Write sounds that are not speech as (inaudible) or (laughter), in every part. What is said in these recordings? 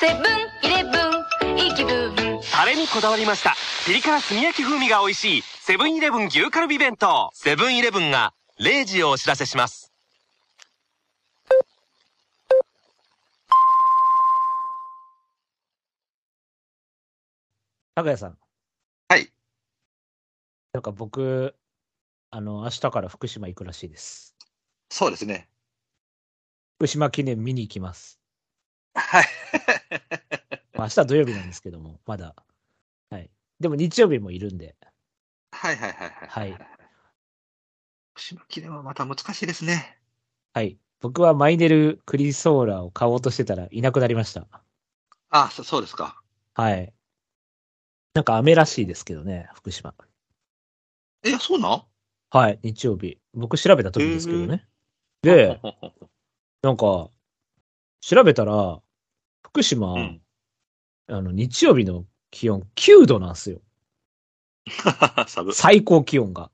セブンイレブンいい気分タレにこだわりましたピリ辛炭焼き風味が美味しいセブンイレブン牛カルビ弁当セブンイレブンが0時をお知らせします高谷さん。はい。なんか僕、あの、明日から福島行くらしいです。そうですね。福島記念見に行きます。はい。まあ、明日は土曜日なんですけども、まだ。はい。でも日曜日もいるんで、はいはいはいはい。はい。福島記念はまた難しいですね。はい。僕はマイネルクリソーラを買おうとしてたらいなくなりました。あそそうですか。はい。なんか雨らしいですけどね、福島。え、そうなん？はい、日曜日。僕調べた時ですけどね。で、(laughs) なんか、調べたら、福島、うんあの、日曜日の気温9度なんですよ。(laughs) 最高気温が。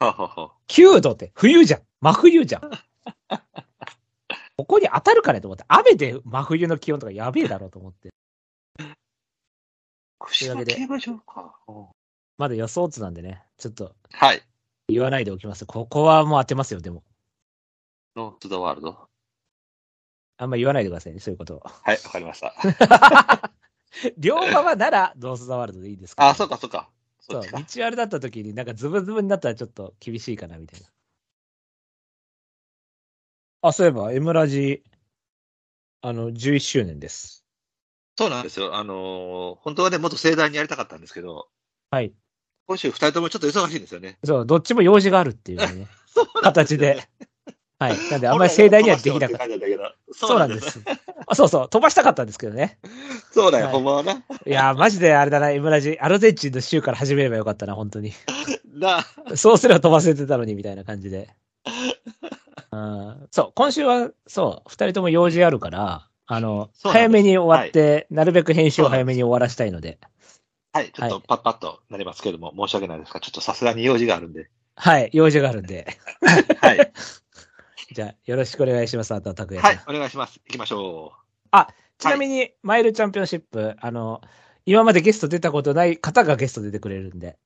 ははは9度って冬じゃん。真冬じゃん。(laughs) ここに当たるかねと思って、雨で真冬の気温とかやべえだろうと思って。福島競馬場か。うんまだ予想図なんでね、ちょっとはい。言わないでおきます。ここはもう当てますよ、でも。ノーツ・ザ・ワールド。あんま言わないでくださいね、そういうことを。はい、わかりました。(laughs) 両馬はなら、ドース・ザ・ワールドでいいですかあ、そうかそうか。そ、そう。道悪だった時になんかズブズブになったらちょっと厳しいかな、みたいな。あ、そういえば、エムラジ、あの、11周年です。そうなんですよ。あのー本当はね、もっと盛大にやりたかったんですけど、はい。今週二人ともちょっと忙しいんですよね。そう、どっちも用事があるっていうね、(laughs) そうなん形で。はい。なんで、あんまり盛大にはできなかった。た。そうなんです。あそうそう、飛ばしたかったんですけどね。そうだよ、はいほんまはな。いやー、マジであれだな、エムラジ、アルゼンチンの州から始めればよかったな、本当に。な、そうすれば飛ばせてたのに、みたいな感じで。うん、そう、今週は、そう、二人とも用事あるから、あの、早めに終わって、なるべく編集を早めに終わらしたいので、はい、ちょっとパッパッとなりますけども、申し訳ないですが、ちょっとさすがに用事があるんで。はい、用事があるんで、(laughs) はい。じゃあ、よろしくお願いします、あとは拓也さん。はい、お願いします。行きましょちなみに、マイルチャンピオンシップ、あの、今までゲスト出たことない方がゲスト出てくれるんで、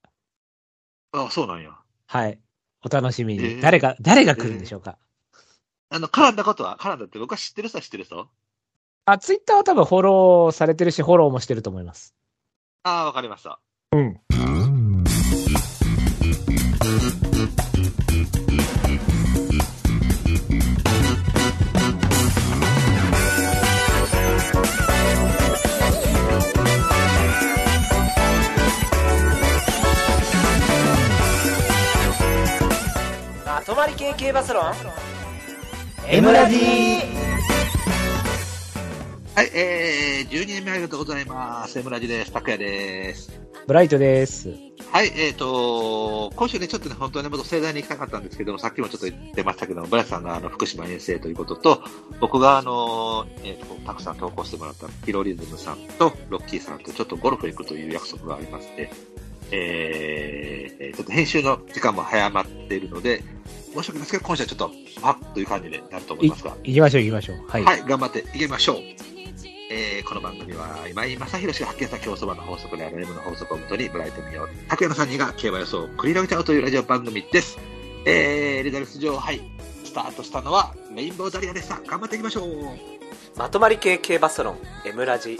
う。あ、そうなんや。はい、お楽しみに。えー誰が、誰が来るんでしょうか？あの、絡んだことは、絡んだって僕は知ってる人は知ってる人？あ、ツイッターは多分フォローされてるし、フォローもしてると思います。ああ、わかりました。うん。まとまり系系バスロン？M ラジはい、えー、12年目ありがとうございます。エムラジです。拓也です。ブライトです。はい、えっ、と、今週ね、ちょっとね、本当はね、もっと盛大に行きたかったんですけども、さっきもちょっと言ってましたけども、ブラスさんがあの福島遠征ということと、僕があの、えーと、たくさん投稿してもらったピロリズムさんと、ロッキーさんとちょっとゴルフ行くという約束がありまして、えー、ちょっと編集の時間も早まっているので、申し訳ないですけど、今週はちょっと、パッという感じになると思いいますが、行きましょう行きましょう。はい。はい、頑張っていきましょう。えーこの番組は今井正弘氏が発見した競走馬の法則である M の法則をもとにブライトミオ拓也の3人が競馬予想を繰り広げちゃうというラジオ番組です。えー、レザルス上杯スタートしたのはレインボーダリアでした。頑張っていきましょう。まとまり系系バスロン M ラジ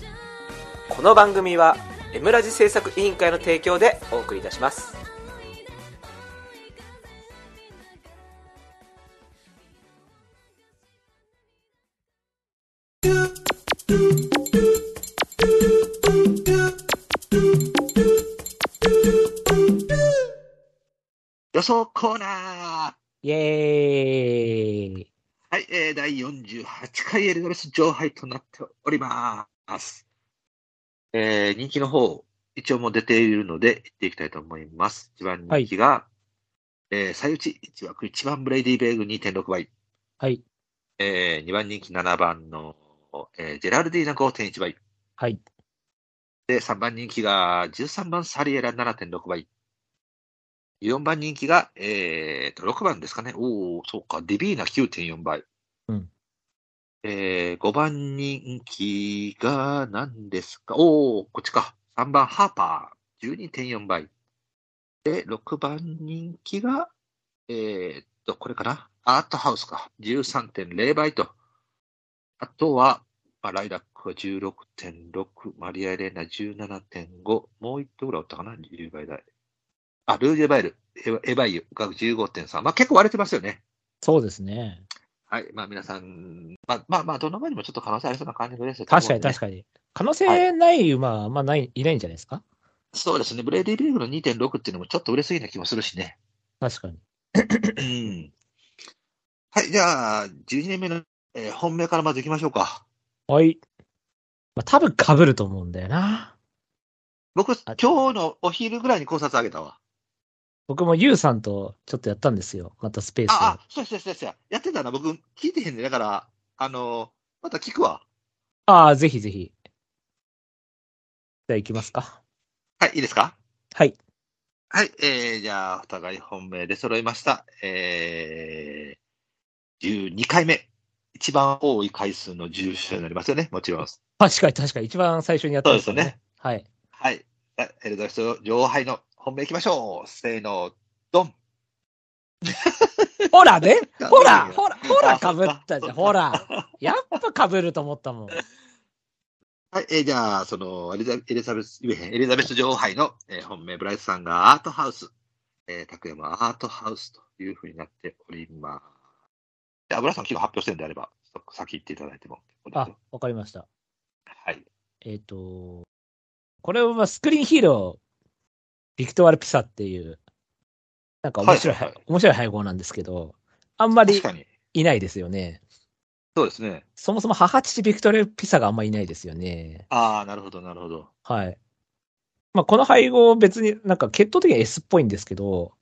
この番組は M ラジ制作委員会の提供でお送りいたします予想コーナーイエーイ。はい、えー、第48回エリザベス上杯となっております。えー、人気の方、一応もう出ているので、言っていきたいと思います。一番人気が、えー、最打ち1枠1番ブレイディ・ベーグ2.6倍。はい。えー、2番人気7番の、えージェラルディーナ5.1倍。はい。で、3番人気が13番サリエラ7.6倍。4番人気が、えーと、6番ですかね。おおそうか。ディビーナ9.4倍。えー、5番人気が何ですか？おー、こっちか。3番ハーパー、12.4倍。で、6番人気が、えー、っと、これかな？アートハウスか。13.0倍と。あとは、まあ、ライラックは16.6、マリア・レーナ17.5、もう一頭ぐらいおったかな、10倍台。あ、ルージュエバイル、エヴァエヴァイユが15.3。まあ結構割れてますよね。そうですね。はい。まあ皆さん、まあまあまあ、どの馬にもちょっと可能性ありそうな感じですよ確かに確かに。可能性ない馬はまない、いないんじゃないですか？そうですね。ブレイディヴェーグの2.6っていうのもちょっと売れすぎな気もするしね。確かに。うん。はい。じゃあ、12年目の、えー本命からまず行きましょうか。はい。まあ、多分被ると思うんだよな。僕、あ今日のお昼ぐらいに考察あげたわ。僕もユウさんとちょっとやったんですよ。またスペースで。あ、あ、そうです、そうです、そう。やってたな。僕、聞いてへんね。だから、あのーまた聞くわ。ああ、ぜひぜひ。じゃあ行きますか。はい、いいですか？はい。はい、えー、じゃあ、お互い本命で揃いました。えー、12回目。一番多い回数の重賞になりますよね、もちろん。確かに確かに。一番最初にやったんですよね。そうですはい。はい。あエルザベス女王杯の本命いきましょう。せーの、ドン。ほらね (laughs) ほらほらほらか被ったじゃん。ほら。やっぱ被ると思ったもん。はい、えーじゃあ、その、エリザエリザベス、エリザベス女王杯の、えー本命、ブライトさんがアートハウス。えー、拓山アートハウスというふうになっております。じゃあ、ブライトさん、昨日発表してるんであれば、そ先行っていただいてもあよ。、わかりました。はい。えっ、と、これはスクリーンヒーロー、ビクトワル・ピサっていう、なんか面白い、はいはいはい面白い配合なんですけど、あんまり。いないですよね。そうですね。そもそも母父ビクトル・ピサがあんまいないですよね。ああ、なるほど、なるほど。はい。まあ、この配合別になんか血統的には S っぽいんですけど、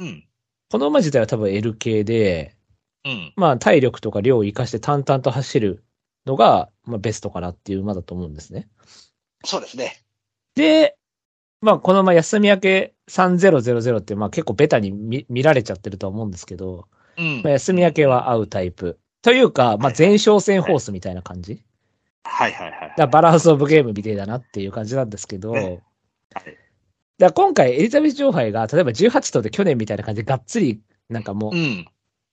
うん。この馬自体は多分 L 系で、うん。まあ体力とか量を活かして淡々と走るのが、まあベストかなっていう馬だと思うんですね。そうですね。で、まあこの馬休み明け3000ってまあ結構ベタに見見られちゃってるとは思うんですけど、うんまあ、休み明けは合うタイプ。というか、まあ前哨戦ホースみたいな感じ。はいはいはい。だからバランスオブゲームみたいだなっていう感じなんですけど、ねはいだ今回エリザベス女王杯が、例えば18頭で去年みたいな感じでがっつり、なんかもうう、ん。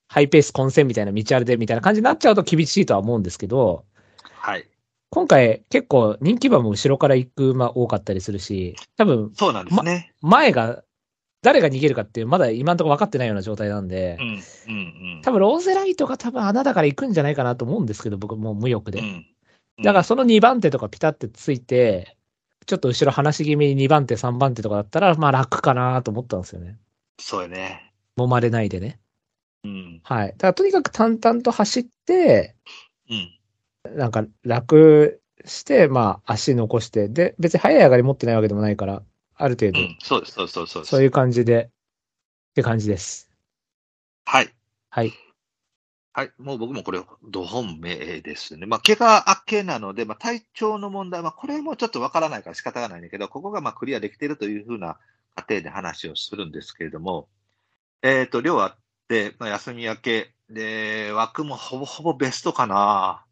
ハイペース混戦みたいな道あるでみたいな感じになっちゃうと厳しいとは思うんですけど、はい。今回結構人気馬も後ろから行く馬多かったりするし、多分そうなんですね。前が、誰が逃げるかっていう、まだ今のところ分かってないような状態なんでう、ん。うん。うん。多分ローゼライトが多分穴だから行くんじゃないかなと思うんですけど、僕もう無欲で。うん。だからその2番手とかピタってついて、ちょっと後ろ離し気味に2番手、3番手とかだったら、まあ楽かなと思ったんですよね。そうよね。揉まれないでね。うん。はい。だからとにかく淡々と走って、うん。なんか楽して、まあ足残して、で、別に速い上がり持ってないわけでもないから、ある程度、うん。そうです、そうです、そうです。そういう感じで、って感じです。はい。はい。はい。もう僕もこれ、ド本命ですね。まあ、怪我明けなので、まあ、体調の問題は、これもちょっとわからないから仕方がないんだけど、ここがまあクリアできているというふうな過程で話をするんですけれども、えっ、と、量あって、まあ、休み明け、で、枠もほぼほぼベストかな。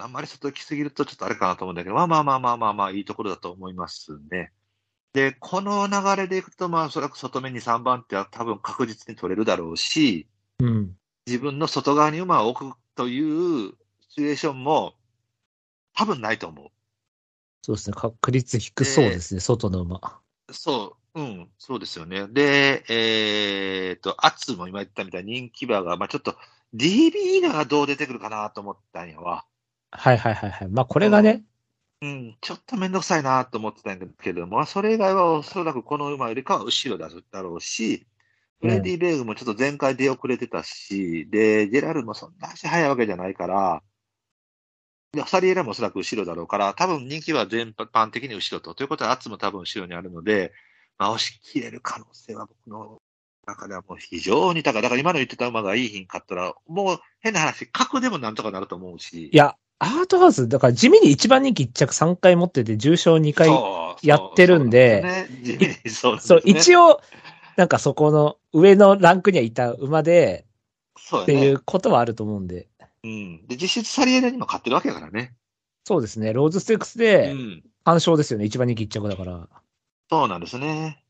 あんまり外行きすぎるとちょっとあれかなと思うんだけど、まあまあまあまあまあまあ、いいところだと思いますね。で、この流れでいくと、まあ、おそらく外目に3番手は多分確実に取れるだろうし、うん。自分の外側に馬を置くというシチュエーションも多分ないと思う。そうですね。確率低そうですね、外の馬。そう、うん、そうですよね。で、えー、と、アツも今言ったみたいに人気馬が、まあちょっと DB がどう出てくるかなと思ったんやわ。はいはいはいはい。まあこれがね、うん、ちょっとめんどくさいなと思ってたんだけども、まあそれ以外はおそらくこの馬よりかは後ろだだろうし、フレディ・ベーグもちょっと前回出遅れてたし、で、ジェラルもそんな足速いわけじゃないから、で、サリエラもおそらく後ろだろうから、多分人気は全般的に後ろと。ということは、アツも多分後ろにあるので、まあ、押し切れる可能性は僕の中ではもう非常に高い。だから今の言ってた馬がいい品買ったら、もう変な話、格でもなんとかなると思うし。いや、アートハウス、だから地味に一番人気1着3回持ってて、重賞2回。やってるんでそうね (laughs) 一応、なんかそこの上のランクにはいた馬で、そうやねっていうことはあると思うんで。うん。で、実質サリエラにも勝ってるわけだからね。そうですね。ローズステークスうで、ん。単勝ですよね。一番人気一着だから。そうなんですね。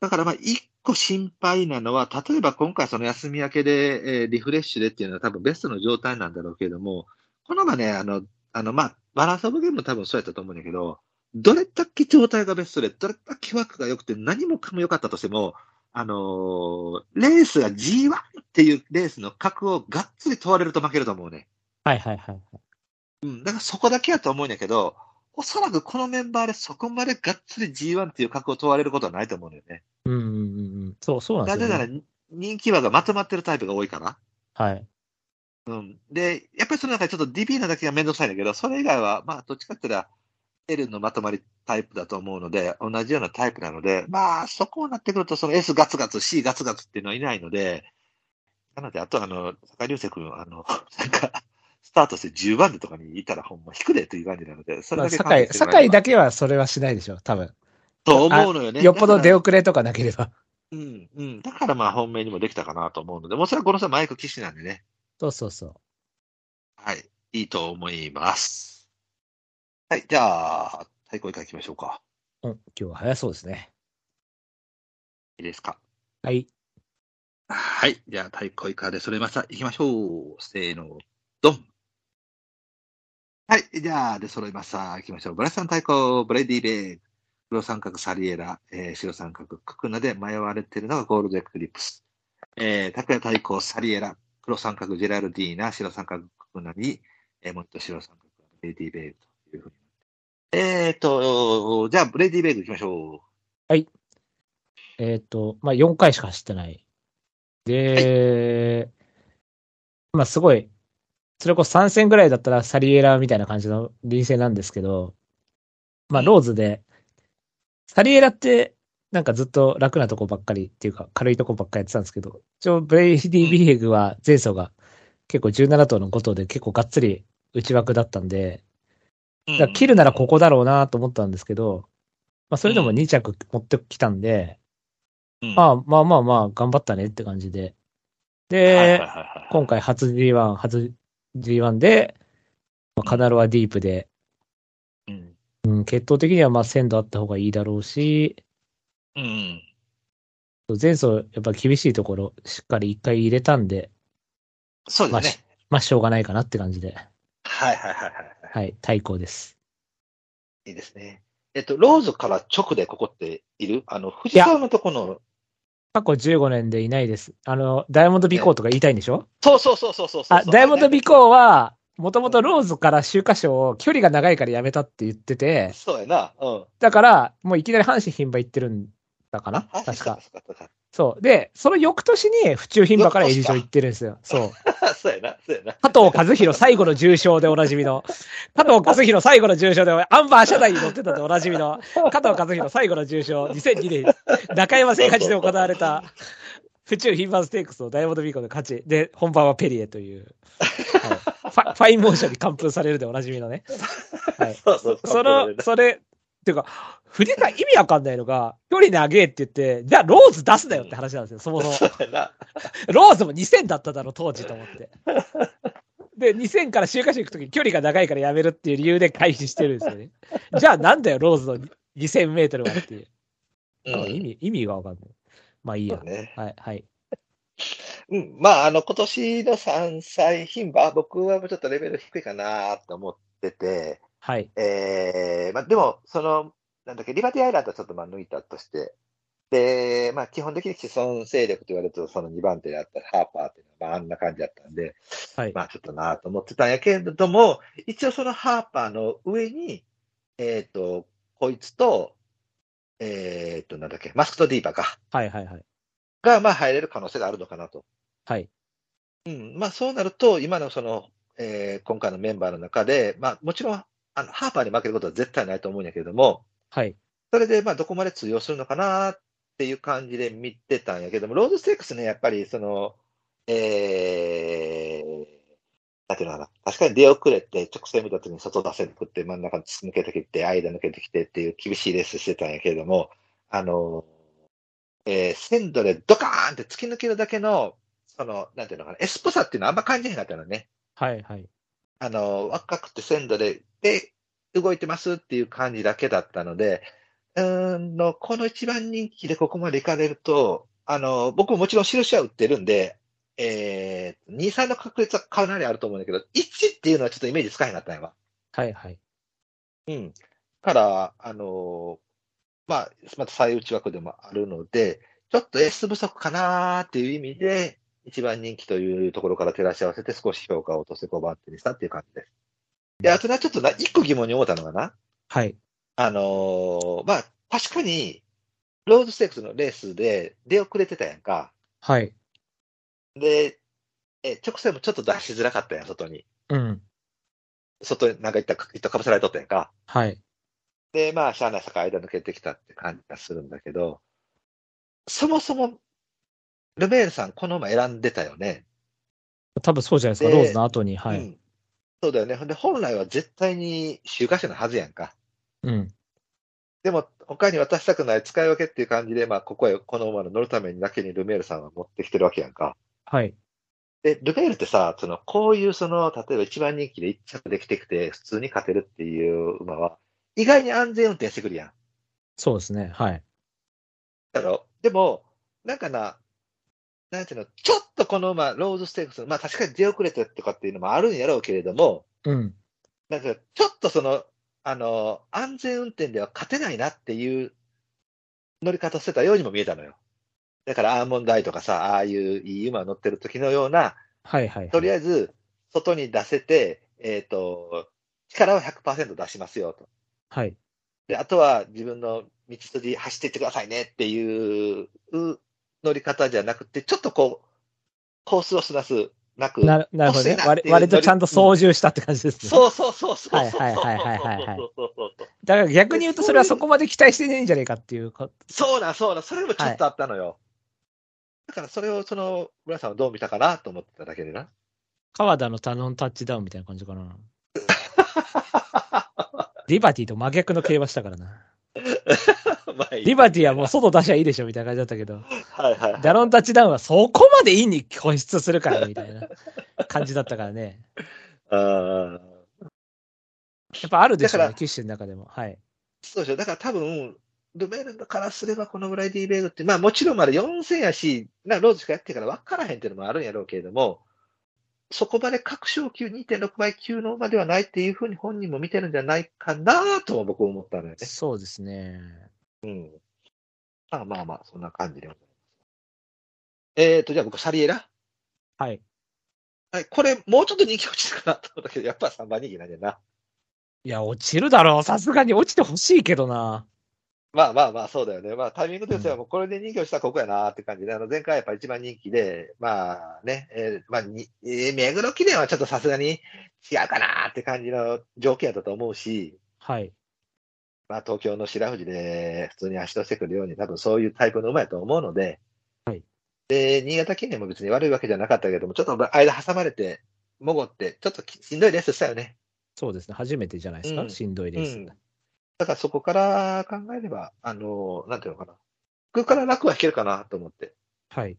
だからまあ、一個心配なのは、例えば今回その休み明けで、えーリフレッシュでっていうのは多分ベストの状態なんだろうけれども、この馬ね、あの、あの、まあ、バランスオブゲームも多分そうやったと思うんだけど、どれだけ状態がベストで、どれだけ枠が良くて何もかも良かったとしても、あのーレースが G1 っていうレースの格をがっつり問われると負けると思うね。はいはいはい。うん、だからそこだけやと思うんだけど、おそらくこのメンバーでそこまでがっつり G1 っていう格を問われることはないと思うんだよね。うんうんうんうん。そう、そうなんですよ、なぜならね。人気馬がまとまってるタイプが多いから。はい。うん。で、やっぱりその中でちょっと DB なだけがめんどくさいんだけど、それ以外は、まあ、どっちかって言ったら、L のまとまりタイプだと思うので、同じようなタイプなので、まあ、そこになってくると、その S ガツガツ、C ガツガツっていうのはいないので、なので、あとあの、坂井流星君、あの、(laughs) なんか、スタートして10番手とかにいたらほんま引くでという感じなので、それまあ、だけ考酒井、酒井だけはそれはしないでしょ、多分。と思うのよね。よっぽど出遅れとかなければ。うん、うん。だからまあ本命にもできたかなと思うので、もうそれはこの人はマイク騎士なんでね。そうそうそう。はい。いいと思います。はい。じゃあ、太鼓以下行きましょうか。うん、今日は早そうですね。いいですか？はい。はい。じゃあ、太鼓以下で揃えました。行きましょう。せーの、ドン。はい。じゃあ、で揃いました。行きましょう。ブラスさん太鼓、ブレディベーグ、黒三角サリエラ、えー白三角ククナで迷われているのがゴールドエクリプス。えー、拓也太鼓、サリエラ、黒三角ジェラルディーナ、白三角ククナに、えー、もっと白三角ブレディベーグというふうに。えーと、じゃあ、ブレディベーグ行きましょえっ、と、まあ、4回しか走ってない。で、まあ、すごい、それこそ3戦ぐらいだったらサリエラみたいな感じの臨戦なんですけど、まあ、ローズで、サリエラって、なんかずっと楽なとこばっかりっていうか、軽いとこばっかりやってたんですけど、一応、ブレイディヴェーグは前走が結構17頭の5頭で結構がっつり内枠だったんで、う。だ切るならここだろうなと思ったんですけど、まあ、それでも2着持ってきたんで、うん。まあまあまあまあ、頑張ったねって感じで。で、今回初 G1、初 G1 で、まあ、カナロアディープで、うん。うん、血統的にはまあ鮮度あった方がいいだろうし、うん。前走やっぱ厳しいところしっかり一回入れたんで、そうですね。まあしょうがないかなって感じで、はいはいはいはい。はい、対抗です。いいですね。えっと、ローズから直でここっている？あの、藤沢のとこの、過去15年でいないです。あの、ダイヤモンドビコーとか言いたいんでしょ？そうそうそうそうそうそうあ、ダイヤモンドビコーは、もともとローズから秋華賞を距離が長いからやめたって言ってて、そうやな。うん。だから、もういきなり阪神牝馬行ってるんだかなあ確か。。そう。で、その翌年に府中牝馬からエリジョ行ってるんですよ。そう。(laughs) そうやな。そうやな。加藤和弘最後の重賞でおなじみの。加藤和弘最後の重賞で、アンバー車内に乗ってたでおなじみの。加藤和弘最後の重賞、2002年、中山千八で行われた、府中牝馬ステークスをダイヤモンドビコーで勝ち、で、本番はペリエという、はいファ、ファインモーションに完封されるでおなじみのね。はい。そうそうその、それ、っていうか、振りが意味わかんないのが、距離長えって言って、じゃあローズ出すなよって話なんですよ、そもそも。(laughs) ローズも2000だっただろ、当時と思って。で、2000から秋華賞行くとき距離が長いからやめるっていう理由で回避してるんですよね。じゃあなんだよ、ローズの2000メートルはっていう。うん意味、意味がわかんない。まあいいや。ね。はい、はい。うん。まあ、あの、今年の3歳牝馬、僕はもうちょっとレベル低いかなと思ってて、はい。えー、まあ、でも、その、なんだっけ、リバティアイランドはちょっとまあ抜いたとして、で、まあ、基本的に既存勢力と言われると、その2番手であったハーパーっていうのは、まあ、あんな感じだったんで、はい。まあ、ちょっとなと思ってたんやけれども、一応そのハーパーの上に、えっ、と、こいつと、えっ、と、なんだっけ、マスクとディーパーか、はい、はい、はい。が、まあ、入れる可能性があるのかなと。はい。うん、まあ、そうなると、今のその、えー今回のメンバーの中で、まあ、もちろん、あの、ハーパーに負けることは絶対ないと思うんやけれども、はい。そそれで、まあ、どこまで通用するのかなっていう感じで見てたんやけども、ロードステークスね、やっぱり、その、えー、なんていうのかな、確かに出遅れて、直線見た時に外出せなくって、真ん中に突き抜けてきて、間抜けてきてっていう厳しいレースしてたんやけれども、あの、えー、鮮度でドカーンって突き抜けるだけの、そその、なんていうのかな、エスポさっていうのはあんま感じへんかったのね。はいはい。あの、若くて鮮度で、で、動いてますっていう感じだけだったので、うーんの、この一番人気でここまで行かれると、あの、僕ももちろん印は売ってるんで、えー、2、3の確率はかなりあると思うんだけど、1っていうのはちょっとイメージつかへんかったんやわ。はいはい。うん。から、あのまあ、また最内枠でもあるので、ちょっとエース不足かなーっていう意味で、一番人気というところから照らし合わせて少し評価を落として5番手にしたっていう感じです。で、あとな、ちょっとな、一個疑問に思ったのがな、はい。あのーまあ、確かに、ローズステークスのレースで出遅れてたやんか。はい。で、え、直線もちょっと出しづらかったやん、外に。うん。外になんか行った、行ったかぶせられとったやんか。はい。で、まあ、しゃあない坂間抜けてきたって感じがするんだけど、そもそも、ルメールさん、この馬選んでたよね。多分そうじゃないですか、でローズの後に。はい。うん。そうだよね。で、本来は絶対に週刊誌のはずやんか。うん。でも、他に渡したくない使い分けっていう感じで、まあ、ここへ、この馬の乗るためにだけにルメールさんは持ってきてるわけやんか。はい。で、ルメールってさ、その、こういうその、例えば一番人気で一着できてきて、普通に勝てるっていう馬は、意外に安全運転してくるやん。そうですね。はい。だろ？でも、なんかな、なんていうの、ちょっとこの馬、ローズステークス、まあ確かに出遅れてとかっていうのもあるんやろうけれども、うん。なんかちょっとその、あの、安全運転では勝てないなっていう乗り方してたようにも見えたのよ。だからアーモンドアイとかさ、ああいういい馬乗ってる時のような、はいはい。とりあえず外に出せて、えっ、と、力を100%出しますよと。はい。で、あとは自分の道筋走っていってくださいねっていう乗り方じゃなくて、ちょっとこう、コースをすなすなく、ななるほどね割。割とちゃんと操縦したって感じですね。そうそうそうそう。はいはいはいはいはいはいだから逆に言うと、それはそこまで期待してねえんじゃねえかっていうか。そうなん、そうなん、それもちょっとあったのよ。だからそれを、その、村さんはどう見たかなと思ってただけでな。川田のタノンタッチダウンみたいな感じかな。リバティと真逆の競馬したからな。(laughs) リバティはもう外出しゃいいでしょみたいな感じだったけど、はいはいはい。ダノンタッチダウンはそこまでいいに固執するからみたいな感じだったからね。あーやっぱあるでしょうね、だから騎士の中でも。はい。そうでしょ。だから多分、ルメールからすればこのぐらいでイベーグって、まあもちろんまだ4000やし、なローズしかやってるから分からへんっていうのもあるんやろうけれども、そこまで各賞級2.6倍級の馬ではないっていうふうに本人も見てるんじゃないかなとも僕は思ったのよね。そうですね。うん。まあまあまあ、そんな感じでございます。えーと、じゃあ僕、サリエラ？はい。はい、これ、もうちょっと人気落ちるかなと思ったけど、やっぱ3番人気なんだよな。いや、落ちるだろう。さすがに落ちてほしいけどな。まあまあまあ、そうだよね。まあ、タイミングとしては、もうこれで人気落ちたらここやなって感じで、あの、前回やっぱ一番人気で、まあね、えーまあ、に、えー目黒記念はちょっとさすがに違うかなって感じの条件やったと思うし、はい。まあ、東京の白富士で普通に足としてくるように、多分そういうタイプの馬やと思うので、はい。で、新潟記念も別に悪いわけじゃなかったけども、ちょっと間挟まれて、潜って、ちょっときしんどいレースしたよね。そうですね。初めてじゃないですか？うんしんどいレース。うんだからそこから考えれば、あの、なんていうのかな。ここから楽は引けるかなと思って。はい。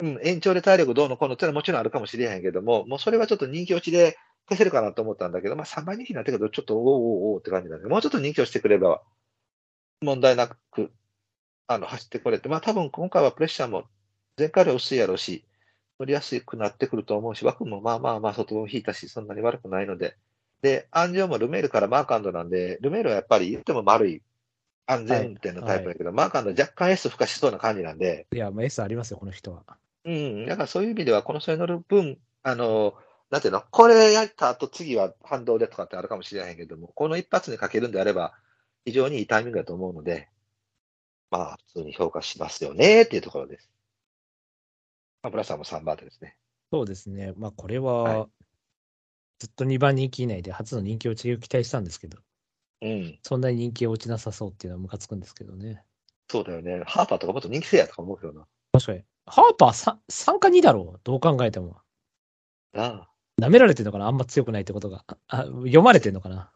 うん、延長で体力どうのこうのってのはもちろんあるかもしれへんけども、もうそれはちょっと人気落ちで消せるかなと思ったんだけど、まあ3番人気になってくるとちょっとおーおーおーって感じなんで、もうちょっと人気落ちてくれば問題なく、あの、走ってこれて、まあ多分今回はプレッシャーも前回より薄いやろうし、乗りやすくなってくると思うし、枠もまあまあまあ外を引いたし、そんなに悪くないので、で、安城もルメールからマーカンドなんで、ルメールはやっぱり言っても丸い安全運転のタイプだけど、マーカンド若干 S 付加しそうな感じなんで、いや、もう S ありますよ、この人は。うん、だからそういう意味では、この人に乗る分、あの、なんていうの、これやった後次は反動でとかってあるかもしれないけども、この一発にかけるんであれば、非常にいいタイミングだと思うので、まあ、普通に評価しますよねっていうところです。まあ、ブラさんも3番手ですね。そうですね。まあ、これはずっと2番人気以内で初の人気落ちを期待したんですけど、うん、そんなに人気落ちなさそうっていうのはムカつくんですけどね。そうだよね。ハーパーとかもっと人気せえやとか思うけどな。確かに。ハーパー 3, 3か2だろう。どう考えても。なあ、舐められてんのかな？あんま強くないってことが。ああ読まれてんのかな？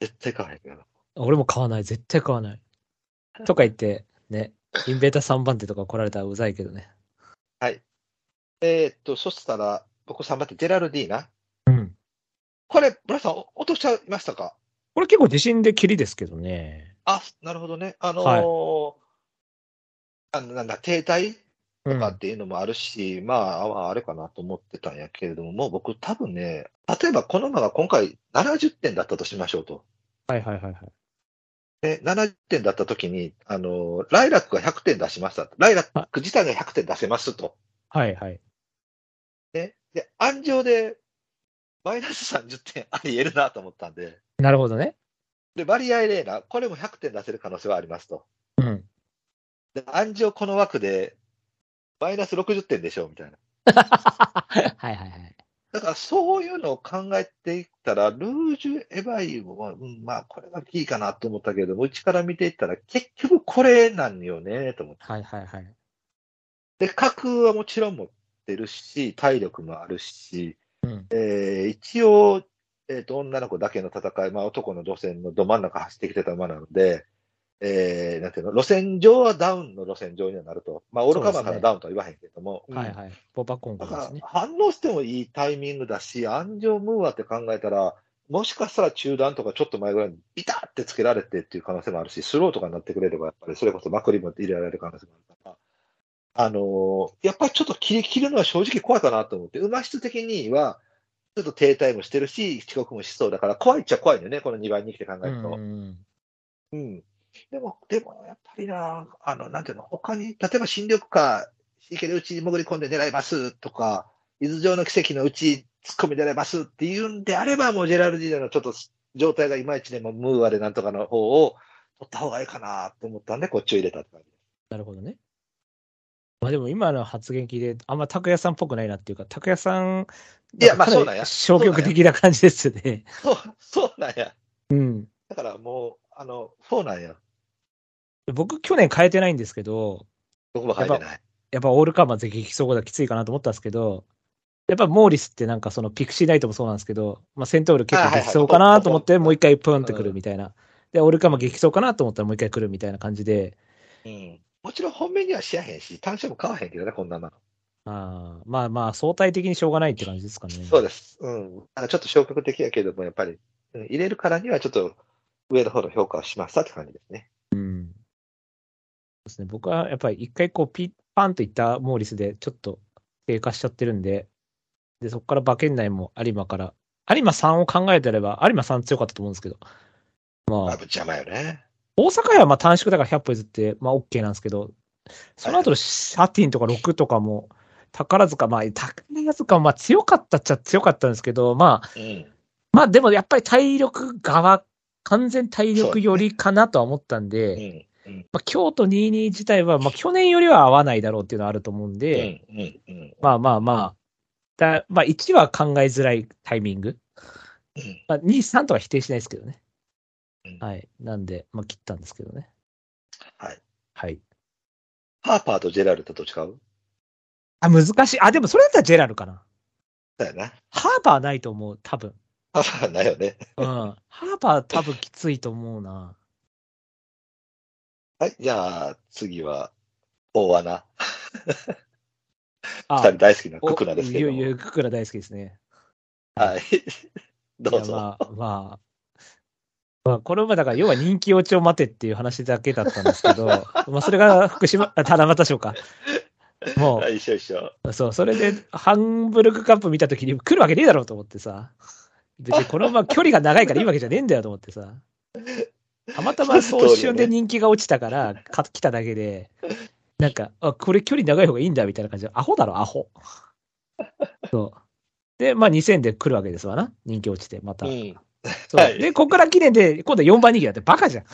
絶対買わな。俺も買わない。絶対買わない。とか言って、ね、インベーター3番手とか来られたらうざいけどね。はい。えーっと、そしたら、僕3番手、ジェラルディーナ。うん。これ、ブラさん、お落としちゃいましたか？これ結構自信でキリですけどね。あ、なるほどね。あのーあのなんだ、停滞うん。とかっていうのもあるし、まあ、ああれかなと思ってたんやけれども、もう僕多分ね、例えばこの馬が今回70点だったとしましょうと。はいはいはいはい。で、70点だった時に、あの、ライラックが100点出しました。ライラック自体が100点出せますと。はいはい。ね。で、暗上で、マイナス30点あり得るなと思ったんで、なるほどね。で、バリアイレーナ、これも100点出せる可能性はありますと。うん。で、暗上この枠で、マイナス60点でしょみたいな。(laughs) はいはいはい。だからそういうのを考えていったら、ルージュ・エヴァイは、うん、まあ、これがいいかなと思ったけれども、うちから見ていったら、結局これなんよね、と思って。はいはいはい。で、格はもちろん持ってるし、体力もあるし、うん。えー一応、えっ、と、女の子だけの戦い、まあ、男の路線のど真ん中走ってきてた馬なので、えー、なんていうの、路線上はダウンの路線上にはなると。まあ、オールカバーからダウンとは言わへんけども。うんはいはい。ポパコンだから、。反応してもいいタイミングだし、安城ムーアって考えたら、もしかしたら中段とかちょっと前ぐらいにビタってつけられてっていう可能性もあるし、スローとかになってくれれば、やっぱりそれこそまくりも入れられる可能性もあるから、あのーやっぱりちょっと切り切るのは正直怖いかなと思って、馬質的には、ちょっと停滞もしてるし、遅刻もしそうだから、怖いっちゃ怖いよね、この2番に来て考えると。うんうんうん。でも、でも、やっぱりな、あの、なんていうの、他に、例えば新緑か、池でうちに潜り込んで狙いますとか、伊豆城の奇跡のうち突っ込み狙いますっていうんであれば、もうジェラルディーナのちょっと状態がいまいちでも、ムーアでなんとかの方を取った方がいいかなと思ったんで、こっちを入れたって感じ。なるほどね。まあでも今の発言聞いて、あんま拓也さんっぽくないなっていうか、拓也さん、いやまあそうなんや消極的な感じですよね。そう、そうなんや。うん。だからもう、あの、そうなんや。僕、去年変えてないんですけど、僕も書いてない。やっぱオールカーマーぜひ走行がきついかなと思ったんですけど、やっぱモーリスってなんかそのピクシーナイトもそうなんですけど、まあ、セントール結構激走かなと思って、もう一回プンってくるみたいな。で、オールカーマー激走かなと思ったらもう一回来るみたいな感じで、うん。もちろん本命にはしやへんし、単勝も買わへんけどね、こんなの。あーまあまあ相対的にしょうがないって感じですかね。そうです。うん。あのちょっと消極的やけども、やっぱり、うん入れるからにはちょっと上の方の評価をしましたって感じですね。うん。そうですね。僕はやっぱり一回こうピッパンといったモーリスでちょっと低下しちゃってるんで、で、そこから馬券内も有馬から、有馬3を考えてれば、有馬3強かったと思うんですけど、まああ、、邪魔よね。大阪屋はまあ短縮だから100歩譲って、まあ OK なんですけど、その後のシャティンとか6とかも、宝塚、まあ、宝塚もまあ強かったっちゃ強かったんですけど、まあ、うん。まあでもやっぱり体力側、完全体力寄りかなとは思ったんうで、ん。うん。まあ京都22自体は、まあ去年よりは合わないだろうっていうのはあると思うんうで、ん。うん。うん。まあまあまあ、だまあ1は考えづらいタイミング。うんまあ2、3とは否定しないですけどね。うんはい。なんで、まあ切ったんですけどね。はい。はい。ハーパーとジェラルドと違う？あ、難しい。あ、でもそれだったらジェラルかな。だよな。ハーパーないと思う、多分。ハーパーだよね。うん。ハーパー多分きついと思うな。はい。じゃあ、次は、大穴。あ二人大好きなククラですけどおゆゆククラ大好きですね。はい。(laughs) どうぞ。まあ、まあ。まあ、これはだから、要は人気落ちを待てっていう話だけだったんですけど、(laughs) まあ、それが福島、あ七夕賞か。もはい一緒一緒。う、そう、それで、ハンブルクカップ見たときに来るわけねえだろうと思ってさ。別にこのまま距離が長いからいいわけじゃねえんだよと思ってさ。たまたまそう一瞬で人気が落ちたから、か来ただけで、なんか、あ、これ距離長い方がいいんだみたいな感じで、アホだろ、アホ。(laughs) そう。で、まあ2000で来るわけですわな。人気落ちて、また。うん。で、こっから記念で、今度4番人気だってバカじゃん。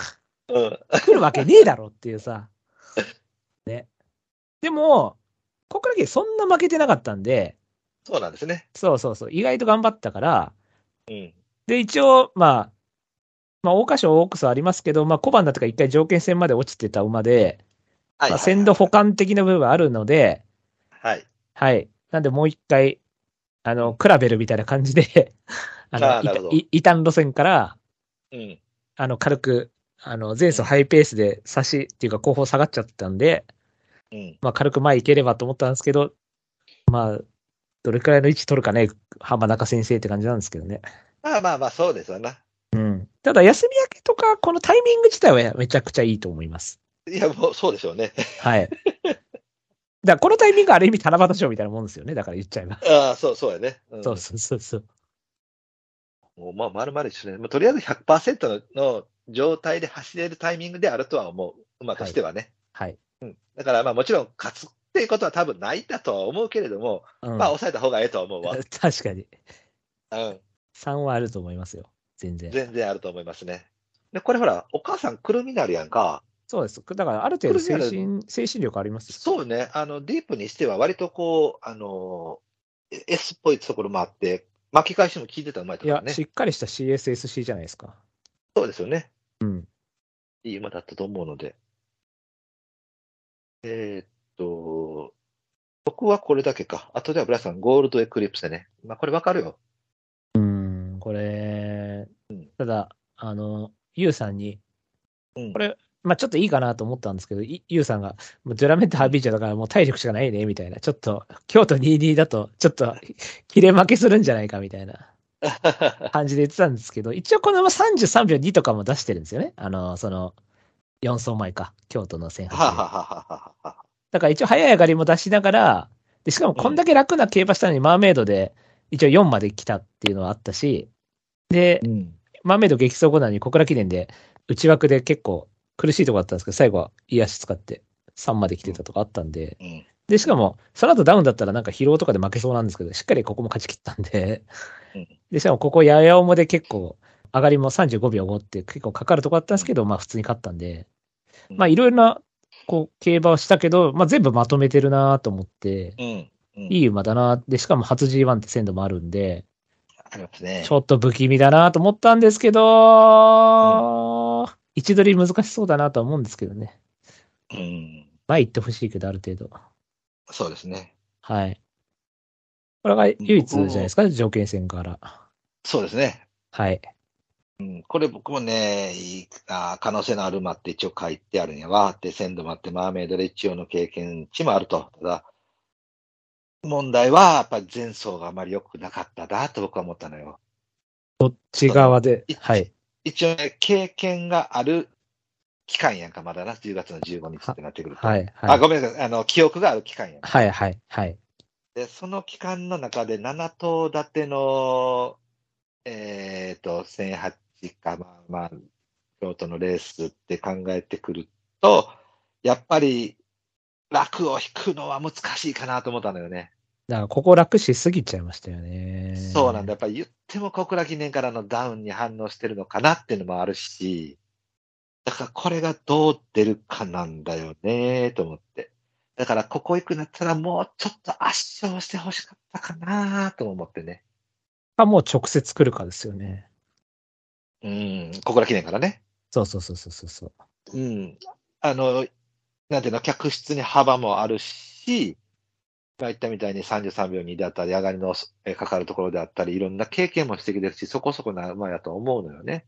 うん。来るわけねえだろっていうさ。ね。でも、こっから記念そんな負けてなかったんで、そうなんですね。そうそうそう、意外と頑張ったから、うん。で、一応、まあ、まあ、桜花賞オークスありますけど、まあ、小判だとか一回条件戦まで落ちてた馬で、はい。まあ、鮮度補完的な部分はあるので、はい。はい。なんでもう一回、あの、クラベルみたいな感じで、(laughs) あの、異端路線から、うん。あの、軽く、あの、前走ハイペースで差しっていうか後方下がっちゃったんで、うん。まあ、軽く前行ければと思ったんですけど、まあ、どれくらいの位置取るかね、浜中先生って感じなんですけどね。まあまあまあ、そうですわな。うん。ただ、休み明けとか、このタイミング自体はめちゃくちゃいいと思います。いや、もうそうでしょうね。はい。だから、このタイミングはある意味、七夕賞みたいなもんですよね。だから言っちゃえば。ああ、そう、そうやね。うんそうそうそうそう。もうまあ、まるまる一緒ね。もうとりあえず100%のの状態で走れるタイミングであるとは思う。馬としてはね。はい。うん。だからまあもちろん勝つっていうことは多分ないんだとは思うけれども、うん、まあ抑えた方がええとは思うわ。(laughs) 確かに。うん。3はあると思いますよ。全然。全然あると思いますね。で、これほら、お母さんくるみなるやんか。そうです。だから、ある程度精神、精神力ありますよ。そうね。あの、ディープにしては割とこう、あの、S っぽいところもあって、巻き返しも効いてたらうまいといや、かね。しっかりした CSSC じゃないですか。そうですよね。うん。いい馬だったと思うので。えーっと、僕はこれだけか。あとではブラスさん、ゴールドエクリプスね。まあ、これわかるよ。うん、これ、ただ、あの、ユウさんに、うんこれ、まあちょっといいかなと思ったんですけど、いユウさんが、もうジョラメントハービーチャーだからもう体力しかないね、みたいな。ちょっと、京都22だと、ちょっと、切れ負けするんじゃないか、みたいな (laughs) 感じで言ってたんですけど、一応このまま33秒2とかも出してるんですよね。あの、その、4走前か、京都の1008で。はははははは。だから一応早い上がりも出しながら、で、しかもこんだけ楽な競馬したのにマーメイドで一応4まで来たっていうのはあったし、で、うん。マーメイド激走後なのに小倉記念で内枠で結構苦しいとこあったんですけど、最後は癒足使って3まで来てたとかあったんで、うん。で、しかもその後ダウンだったらなんか疲労とかで負けそうなんですけど、しっかりここも勝ち切ったんでうん、で、しかもここやや重で結構上がりも35秒5って結構かかるとこあったんですけど、まあ普通に勝ったんで、うんまあいろいろなこう競馬をしたけど、まあ全部まとめてるなと思って、うん。うんいい馬だな。で、しかも初 G1 って鮮度もあるんで、ありますねち。ょっと不気味だなと思ったんですけど、位置取り難しそうだなとは思うんですけどね。うん。前行ってほしいけど、ある程度。そうですね。はい。これが唯一じゃないですか、条件戦から。そうですね。はい。うん、これ僕もね、いいあ可能性のある馬って一応書いてあるんやわ。で、鮮度もあって、マーメイドで一応の経験値もあると。ただ、問題は、やっぱり前走があまり良くなかったなと僕は思ったのよ。どっち側でい、はい。一応ね、経験がある期間やんか、まだな。10月の15日ってなってくると。はい。あ、はい。ごめんなさい。あの、記憶がある期間やんか。はい。はい。はい。で、その期間の中で7頭立ての、えっ、と、1008か、まあまあ、京都のレースって考えてくると、やっぱり、楽を引くのは難しいかなと思ったのよね。だから、ここ楽しすぎちゃいましたよね。そうなんだ。やっぱり言っても小倉記念からのダウンに反応してるのかなっていうのもあるし、だからこれがどう出るかなんだよね、と思って。だからここ行くんだったらもうちょっと圧勝してほしかったかなとも思ってね。か、もう直接来るかですよね。うん、小倉記念からね。そうそうそうそうそうそう。うん。あの、なんていうの、客室に幅もあるし、今言ったみたいに33秒2であったり、上がりのえかかるところであったり、いろんな経験もしてきてるし、そこそこな馬やと思うのよね。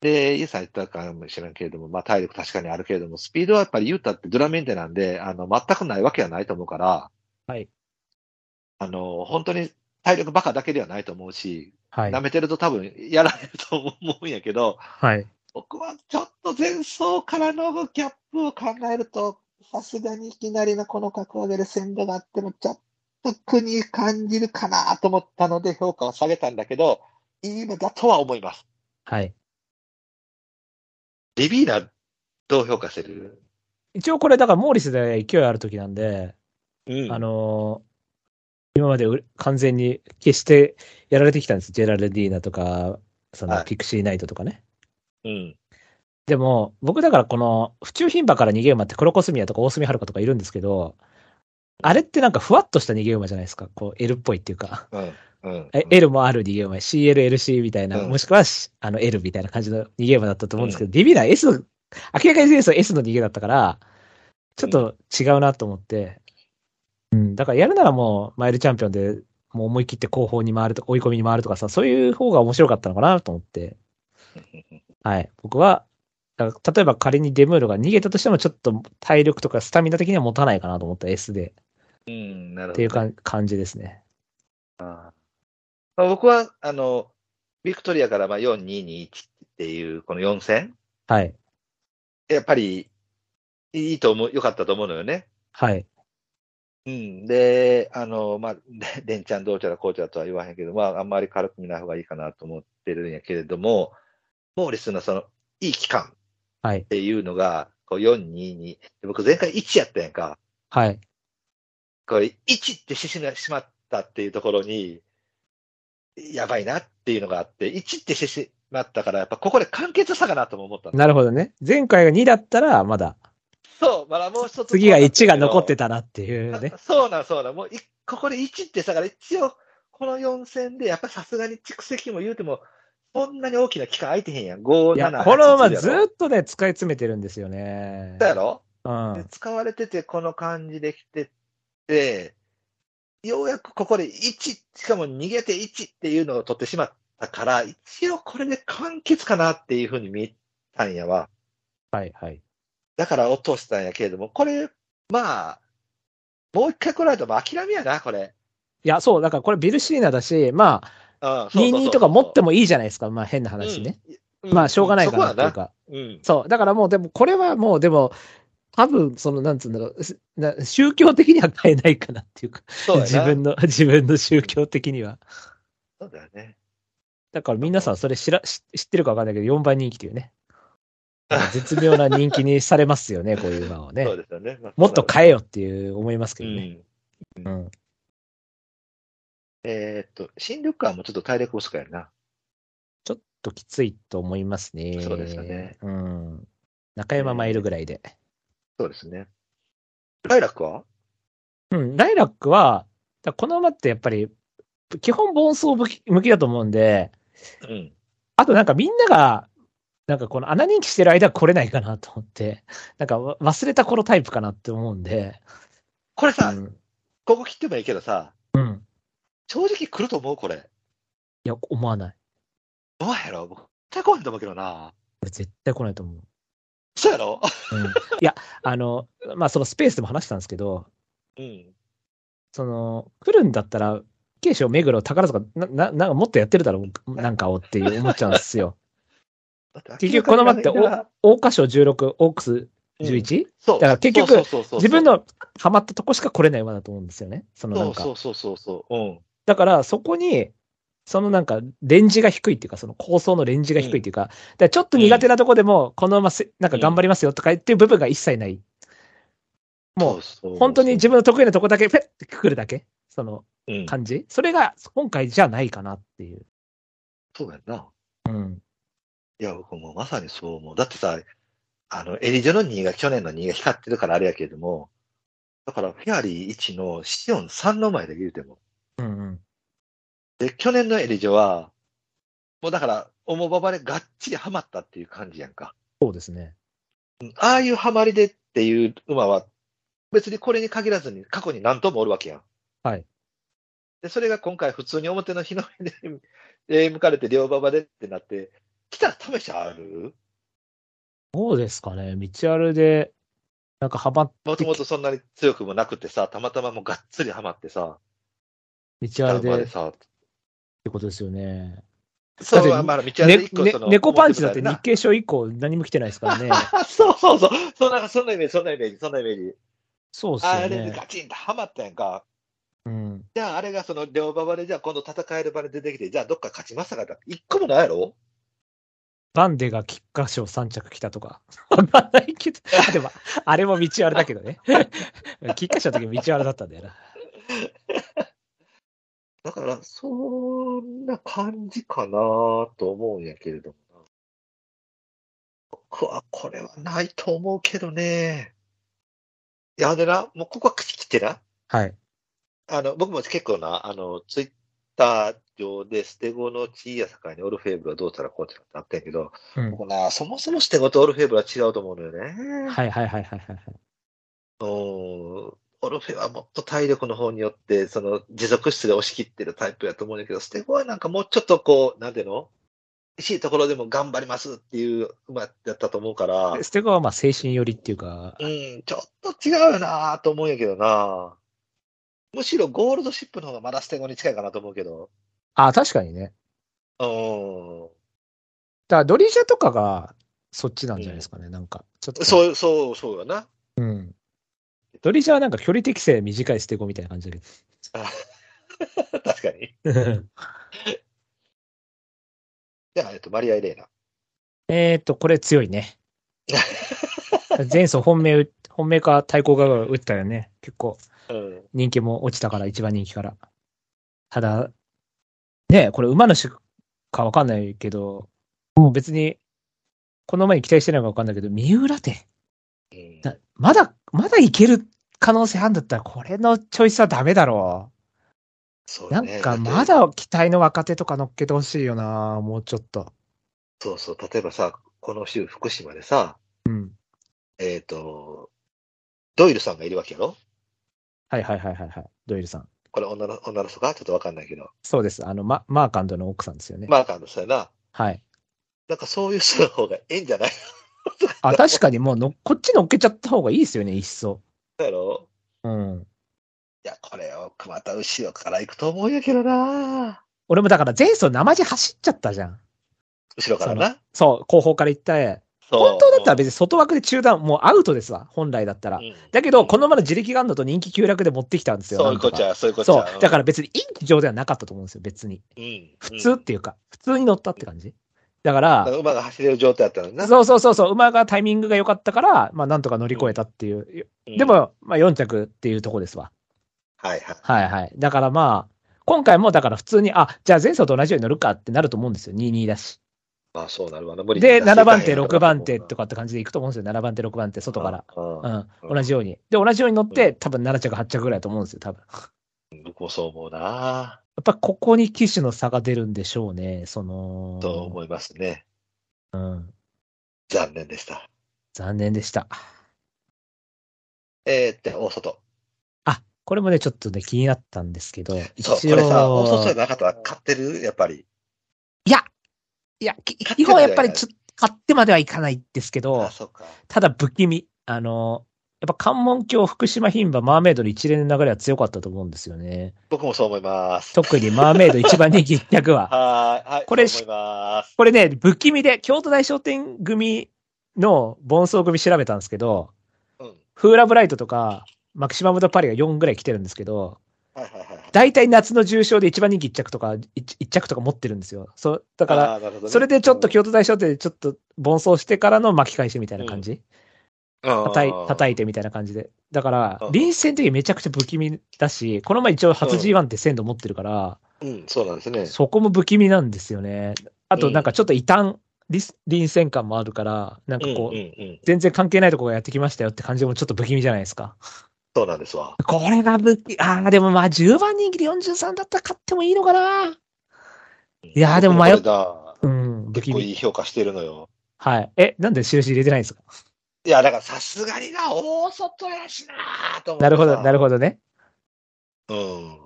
で、イエさん言ったかもしれんけれども、まあ体力確かにあるけれども、スピードはやっぱり言うたってドラメンテなんで、あの、全くないわけはないと思うから、はい。あの、本当に体力バカだけではないと思うし、はい舐。めてると多分やられると思うんやけど、はい。僕はちょっと前走からのギャップを考えると、さすがにいきなりのこの格上げで鮮度があっても、ちょっと苦に感じるかなと思ったので評価を下げたんだけど、いい馬だとは思います。はい。リビーナ、どう評価してる？一応これ、だからモーリスで勢いある時なんで、うんあのー今までう完全に決してやられてきたんです。ジェラルディーナとか、そのはいピクシーナイトとかね。うん。でも、僕だからこの、府中牝馬から逃げ馬ってクロコスミアとか大隅ハルカとかいるんですけど、あれってなんかふわっとした逃げ馬じゃないですか？こう、L っぽいっていうか。うん。うん。え L もある逃げ馬、CL、LC みたいな、うんもしくはしあの L みたいな感じの逃げ馬だったと思うんですけど、ディビーナ S、明らかに S の逃げだったから、ちょっと違うなと思って、うん、だからやるならもうマイルチャンピオンでもう思い切って後方に回るとか追い込みに回るとかさ、そういう方が面白かったのかなと思って、はい。僕は、例えば仮にデムールが逃げたとしてもちょっと体力とかスタミナ的には持たないかなと思った S でうん、なるほど、っていうか感じですね。まあ、僕は、あの、ビクトリアからまあ4221っていう、この4戦、はい。やっぱり、いいと思う、良かったと思うのよね。はい。うん。で、あの、まあ、で (laughs) レンちゃんどうちゃらこうちゃらとは言わへんけど、まあ、あんまり軽く見ない方がいいかなと思ってるんやけれども、モーリスのその、いい期間っはい。ていうのが、こう422。で僕前回1やったやんか。はい。これ1ってしてしまったっていうところに、やばいなっていうのがあって、1ってしてしまったから、やっぱここで完結したかなとも思ったのなるほどね。前回が2だったら、まだ、そう、まだもう一つ。次が1が残ってたなっていうね。そうなん、そうなん。もうい、ここで1ってさ、から一応、この4戦で、やっぱりさすがに蓄積も言うても、そんなに大きな期間空いてへんやん。5、いや、7、このまま8ずっとね、使い詰めてるんですよね。そうやろ、でうん。使われてて、この感じできてて、ようやくここで1、しかも逃げて1っていうのを取ってしまったから、一応これで完結かなっていうふうに見たんやわ。はい、はい。だから落としたんやけれども、これ、まあ、もう一回来られたら諦めやな、これ。いや、そう、だからこれビルシーナだし、まあ、うん、そうそうそう22とか持ってもいいじゃないですか。まあ変な話ね。。うんまあしょうがないかなっていう。か。うん。そう。だからもう、でもこれはもう、でも、多分、その、なんつうんだろう宗教的には変えないかなっていうか、そう自分の、自分の宗教的には。そうだよね。だから皆さんそれ知ら、知知ってるかわかんないけど、4番人気というね。(laughs) 絶妙な人気にされますよね、(laughs) こういう馬をねそう。ですよね。まあもっと変えよっていう思いますけうどね。ん。うん。えーっと、新緑館もちょっと体力不足やな。ちょっときついと思いますね。そうですよね。うん。中山マイルぐらいで。そうですね。ライラックは？うん。ライラックは、だこの馬ってやっぱり、基本盆走向き向きだと思うんで、うん。あとなんかみんなが、なんかこの穴人気してる間来れないかなと思って、(laughs) なんかわ忘れた頃タイプかなって思うんで、これさ、うん。ここ切ってもいいけどさ、うん。正直来ると思うこれ。いや、思わない。どうやろ？僕、絶対来へんと思うけどな。これ絶対来ないと思う。そうやろ？うん。いや、あの、まあそのスペースでも話したんですけど、うん。その、来るんだったら、慶賞、目黒、宝塚、な、な、なんかもっとやってるだろう、なんかをっていう思っちゃうんですよ。結局この馬って桜花賞16、オークス 11? そう。だから結局自分のハマったとこしか来れない馬だと思うんですよね。そのなんか。そうそうそうそう。うん。だからそこに、そのなんか、レンジが低いっていうか、その構想のレンジが低いっていうか、だからちょっと苦手なとこでも、この馬せ、なんか頑張りますよとか言っていう部分が一切ない。もう、本当に自分の得意なとこだけ、ペッてくるだけ。そのうん、感じ。それが今回じゃないかなっていう。そうやんな。うん。いや、僕もまさにそう思う。だってさ、あの、エリジョの2が、去年の2が光ってるからあれやけれども、だから、フェアリー1のシオン3の前で言うても。うんうん。で、去年のエリジョは、もうだから、おもばばでがっちりハマったっていう感じやんか。そうですね。うんああいうハマりでっていう馬は、別にこれに限らずに過去に何頭もおるわけやん。はい。で、それが今回普通に表の日の目で、えー向かれて両馬場でってなって、来たら試しある？どうですかね。道あるで、なんかハマっもともとそんなに強くもなくてさ、たまたまもうがっつりハマってさ、道あるででさ、てことですよね。そう、まあ、道あるねで一個その、ね猫パンチだって日表経賞以降何も来てないですからね。(laughs) そうそうそう。そんな、そんなイメージ、そんなイメージ、そんなイメージ。そうですあれ。でガチンとハマったやんか。うん。じゃあ、あれがその両馬場で、じゃあ今度戦える場で出てきて、じゃあどっか勝ちましたかって、一個もないやろ？バンデが菊花賞3着来たとか。わかんないけど。(laughs) でも、あれも道あるだけどね。(laughs) 菊花賞の時も道あるだったんだよな。だから、そんな感じかなと思うんやけれどもな。僕はこれはないと思うけどね。いや、でな、もうここは口切ってな。はい。あの、僕も結構な、あの、ツイッター上で捨て子の地位や境にオルフェーブルはどうしたらこうってあったんやけど、うん。僕な、そもそも捨て子とオルフェーブルは違うと思うのよね。はいはいはいはいはい。うんオルフェはもっと体力の方によって、その持続質で押し切ってるタイプやと思うんだけど、ステゴはなんかもうちょっとこう、なんていうの？厳しいところでも頑張りますっていう馬やったと思うから、ステゴはまあ精神寄りっていうか、うん、ちょっと違うよなと思うんやけどなむしろゴールドシップの方がまだステゴに近いかなと思うけど。あ、確かにね。うん。だからドリジャとかがそっちなんじゃないですかね。なんか、ちょっと。そう、そう、そうよな。うん。ドリジャはなんか距離適正短いステゴみたいな感じだけ (laughs) 確かに。ど。(laughs) じゃあ、えっと、マリア・エレーナ。えっと、これ強いね。(laughs) 前走本命、本命か対抗側が打ったよね。結構うん。人気も落ちたから、一番人気から。ただ、ねこれ馬主かわかんないけど、もう別に、この前に期待してないのかわかんないけど、三浦手。うんなまだ、まだいける可能性あるんだったら、これのチョイスはダメだろう。なんそうねか、ま。ってだ期待の若手とか乗っけてほしいよな、もうちょっと。そうそう。例えばさ、この週、福島でさ、うん。えっ、と、ドイルさんがいるわけやろ？はいはいはいはいはい。ドイルさん。これ女の、女の人かちょっとわかんないけど。そうです。あの、ママーカンドの奥さんですよね。マーカーの人やな。はい。なんかそういう人の方がええんじゃない？あ、確かにもうの、こっち乗っけちゃった方がいいですよね、いっそ。やろ？うん。いや、これをまた後ろから行くと思うんやけどな俺もだから前走生地走っちゃったじゃん。後ろからな？そう、後方から行った。本当だったら別に外枠で中断、もうアウトですわ、本来だったら。うんだけど、このままの自力があるのと人気急落で持ってきたんですよ。そういうことちゃう、そういうことちゃそう。だから別にいい騎乗ではなかったと思うんですよ、別に。うん。普通っていうか、普通に乗ったって感じ。だから、うん馬が走れる状態だったのにな。そうそうそうそう、馬がタイミングが良かったから、まあなんとか乗り越えたっていう。うんで、も、まあ4着っていうとこですわ。はいはい。はいはい。だからまあ、今回もだから普通に、あ、じゃあ前走と同じように乗るかってなると思うんですよ。2-2だし。まあそうなるわな。無理で、に出して7番手、いかへん6番手とかかって感じでいくと思うんですよ。7番手、6番手、外から。うん同じように。で、同じように乗って、多分7着、8着ぐらいだと思うんですよ、多分。や僕もそう思うなっぱここに騎手の差が出るんでしょうね。その、と思いますね。うん。残念でした。残念でした。えー、で、大外。あ、これもね、ちょっとね、気になったんですけど、そう、一これさ、大外じゃ応、なかったら買ってる？やっぱり。いや、いや、基本やっぱりちょっと、買ってまではいかないですけど。ただ不気味。あの、やっぱ関門橋、福島牝馬、マーメイドの一連の流れは強かったと思うんですよね。僕もそう思います。特にマーメイド一番人気一着は。(laughs) はーい、はい。これ。これね、不気味で、京都大商店組の盆走組調べたんですけど、うん。フーラブライトとか、マキシマムドパリが4ぐらい来てるんですけど、はいはいはい。大体夏の重賞で一番人気1着とか、1, 着とか持ってるんですよ。そう、だから、ねそれでちょっと京都大商店でちょっと盆走してからの巻き返しみたいな感じ、叩い叩いてみたいな感じで。だからうん、臨戦の時めちゃくちゃ不気味だし、この前一応初うん G1 って鮮度持ってるから、うん、そうなんですね。そこも不気味なんですよね。あとうんなんかちょっと異端、臨戦感もあるから、なんかうん、うん、こう、うん。全然関係ないとこがやってきましたよって感じもちょっと不気味じゃないですか。そうなんですわ。これが不気ああ、でもまあ10番人気で43だったら買ってもいいのかな。いやーでも迷っうん。結構いい評価してるのよ。はい。え、なんで印入れてないんですか？いや、だからさすがにな、大外やしなーと思ってなるほど、なるほほどね。ど。うん。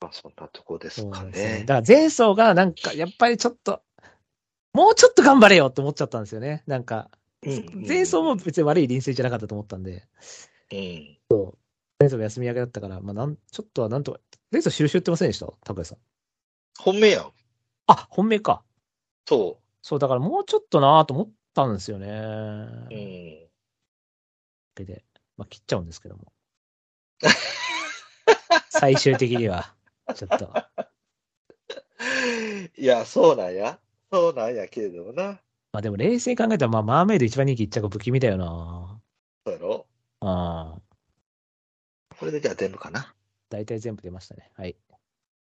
まあ、そんなとこですかね。ね。だから前走がなんか、やっぱりちょっと、もうちょっと頑張れよって思っちゃったんですよね。なんか、うん前走も別に悪い臨戦じゃなかったと思ったんで、うん。前走も休み明けだったから、まあなん、ちょっとはなんとか、前走印売ってませんでした？拓也さん。本命やん。あ、本命か。そそう、だからもうちょっとなぁと思ったんですよね。う。うん。で、まあ切っちゃうんですけども。(laughs) 最終的には、ちょっと。(laughs) いや、そうなんや。そうなんやけれどもな。まあでも冷静に考えたら、まあマーメイド一番人気一着不気味だよなそうやろ？ああ、これでじゃあ全部かな？大体全部出ましたね。はい。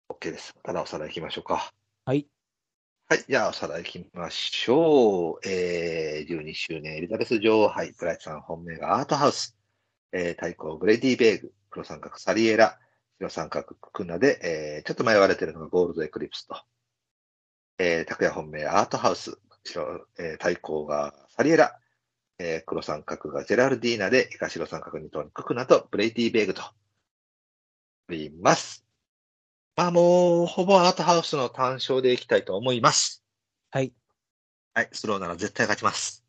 OK です。ただおさらい行きましょうか。はい。はい。じゃあおさらい行きましょう。えー、12周年エリザベス女王杯、ブライトさん本命がアートハウス、えー、対抗グレディベーグ、黒三角サリエラ、白三角クナで、えー、ちょっと迷われてるのがゴールドエクリプスと、えー、拓也本命アートハウス、白、えー、対抗がサリエラ、えー、黒三角がジェラルディーナで、以下白三角二頭にククナとブレイディベーグと、あります。まあもう、ほぼアートハウスの単勝でいきたいと思います。はい。はい、スローなら絶対勝ちます。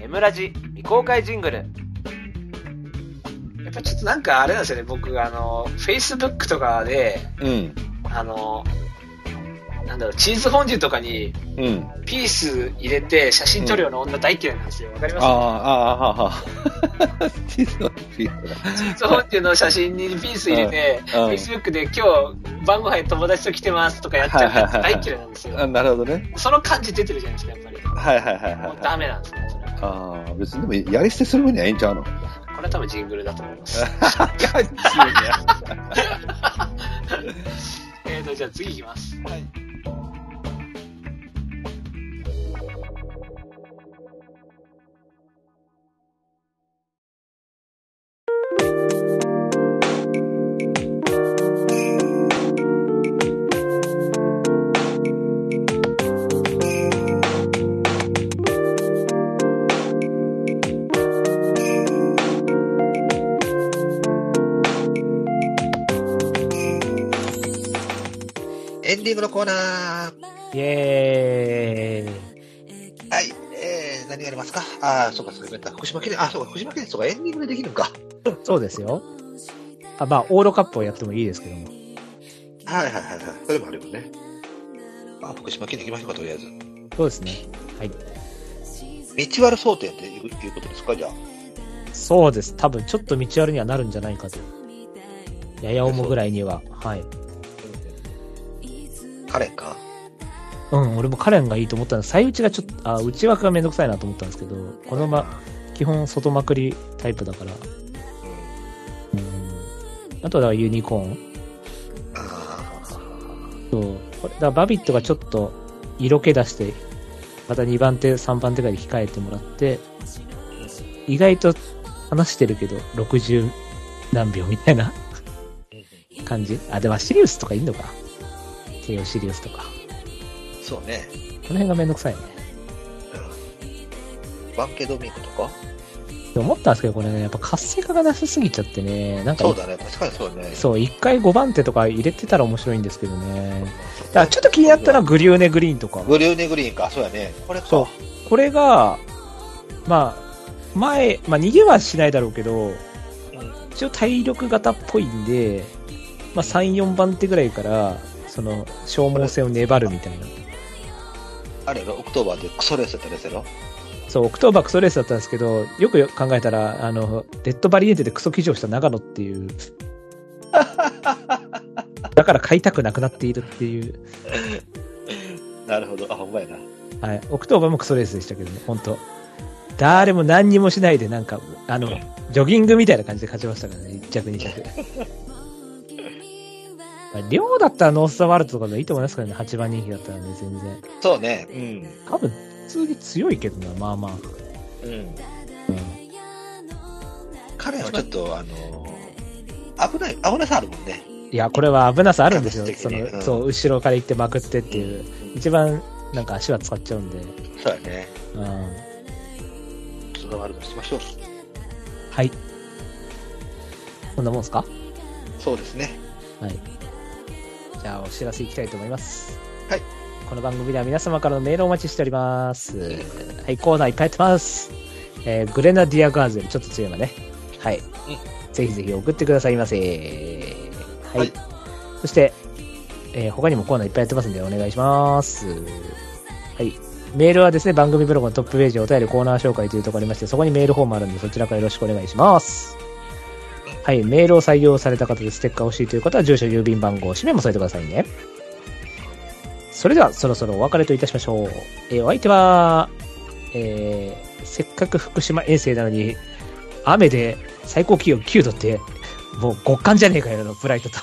エムラジ未公開ジングルエやっぱちょっとなんかあれなんですよね、僕、あの、Facebook とかで、うん。あの、なんだろう、チーズフォンデュとかにうん。ピース入れて写真撮るような女大嫌いなんですよ。わかります？ああ、ああ、はあ、はあ。チーズのピースチーズフォンデュの写真にピース入れて、うんうん Facebook で今日晩ご飯友達と来てますとかやっちゃうやつ大嫌いなんですよ。なるほどね。その感じ出てるじゃないですか、やっぱり。はいはいはいもうはい。ダメなんですね、それは。ああ、別にでもやり捨てする分にはええんちゃうの？これは多分ジングルだと思います。(laughs) (laughs) えーと、じゃあ次いきます。エンコーナー。イエーイ。はい。えー、何がありますか？ああ、そうか、そうか、福島県、あ、そうか、福島県、そうか、エンディングでできるのか。(laughs) そうですよ。あまあ、オールカップをやってもいいですけども。はいはいはいはい。それもあるよね。あ、福島県に行きましょうか、とりあえず。そうですね。はい。道悪争点っていういうことですか、じゃあ。そうです。多分、ちょっと道悪にはなるんじゃないかと。やや重ぐらいには。はい。カレンかうん、俺もカレンがいいと思ったんです。最打ちがちょっと、あ、内枠がめんどくさいなと思ったんですけど、このま、基本外まくりタイプだから。うん。あとはユニコーン。あそう。これだからバビットがちょっと色気出して、また2番手、3番手ぐらいで控えてもらって、意外と話してるけど、60何秒みたいな感じ。あ、でもシリウスとかいいのか。テオシリウスとか。あ、そうね。この辺がめんどくさいね。うん。バンケドミンクとか？で思ったんですけど、これね、やっぱ活性化がなさすぎちゃってね、なんか、そうだね、確かにそうだね。そう、1回5番手とか入れてたら面白いんですけどね。だからちょっと気になったのはグリューネグリーンとか。グリューネグリーンか、そうやね。これか。そうこれが、まあ、前、まあ逃げはしないだろうけど、一応体力型っぽいんで、まあ3、4番手ぐらいから、その、消耗戦を粘るみたいな。あれやろ、オクトーバーでクソレースやったやつやろ。そう、オクトーバークソレースだったんですけど、よく考えたら、あの、レッドバリエンテでクソ騎乗した長野っていう、(laughs) だから買いたくなくなっているっていう、なるほど。あ、ほんまやな。はい、オクトーバーもクソレースでしたけどね、本当誰も何にもしないで、なんか、あの、ジョギングみたいな感じで勝ちましたからね、1着、2着。まあ量だったらノースザワールドとかでいいと思いますからね、8番人気だったらね、全然。そうね。うん。多分、普通に強いけどな、まあまあ。うん。うん。彼はちょっと、あのー、危ない、危なさあるもんね。いや、これは危なさあるんですよ。その、うんそう、後ろから行ってまくってっていう。一番、なんか足は使っちゃうんで。そうやね。うん。その悪くしましょう。はい。こんなもんすか？そうですね。はい。じゃあ、お知らせいきたいと思います。はい。この番組では皆様からのメールをお待ちしております。はい、コーナーいっぱいやってます。えー、グレナディアガーゼル、ちょっと強いわね。はい。ぜひぜひ送ってくださいませ。はい。はいそして、えー他にもコーナーいっぱいやってますんでお願いします。はい。メールはですね、番組ブログのトップページお便りコーナー紹介というところありまして、そこにメールフォームあるんで、そちらからよろしくお願いします。はい。メールを採用された方でステッカー欲しいという方は、住所、郵便番号、氏名も添えてくださいね。それでは、そろそろお別れといたしましょう。えーお相手は、えーせっかく福島遠征なのに、雨で最高気温9度って、もう極寒じゃねえかよの、ブライトと。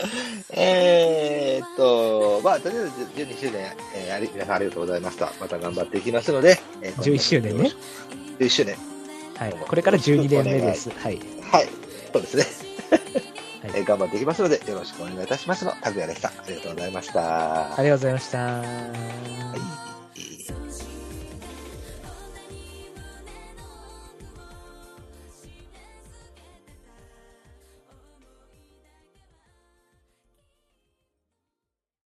(laughs) えーっと、まあ、とりあえず12周年、えーあり皆さんありがとうございました。また頑張っていきますので、えー11周年ね。11周年。はい。これから12年目です。(laughs) はい。はい。そうですね。はい (laughs) えー頑張っていきますので、よろしくお願いいたしますの。拓也でした。ありがとうございました。ありがとうございました。はい